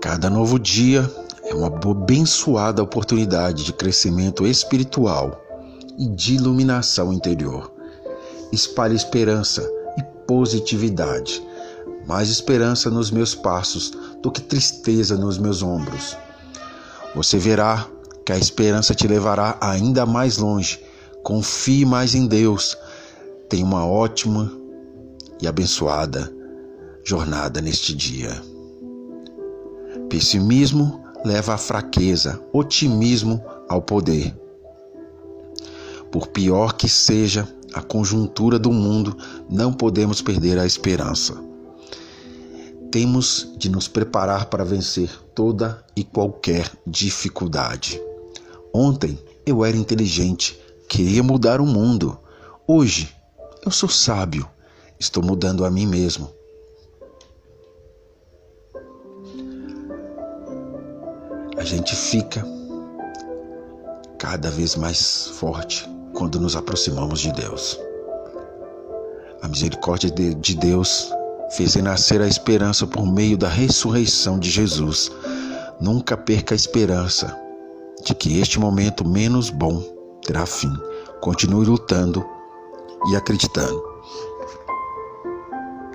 Cada novo dia é uma abençoada oportunidade de crescimento espiritual e de iluminação interior. Espalhe esperança e positividade. Mais esperança nos meus passos do que tristeza nos meus ombros. Você verá que a esperança te levará ainda mais longe. Confie mais em Deus. Tenha uma ótima e abençoada jornada neste dia. Pessimismo leva à fraqueza, otimismo ao poder. Por pior que seja a conjuntura do mundo, não podemos perder a esperança. Temos de nos preparar para vencer toda e qualquer dificuldade. Ontem eu era inteligente, queria mudar o mundo. Hoje eu sou sábio, estou mudando a mim mesmo. A gente fica cada vez mais forte quando nos aproximamos de Deus. A misericórdia de Deus fez renascer a esperança por meio da ressurreição de Jesus. Nunca perca a esperança de que este momento menos bom terá fim. Continue lutando e acreditando.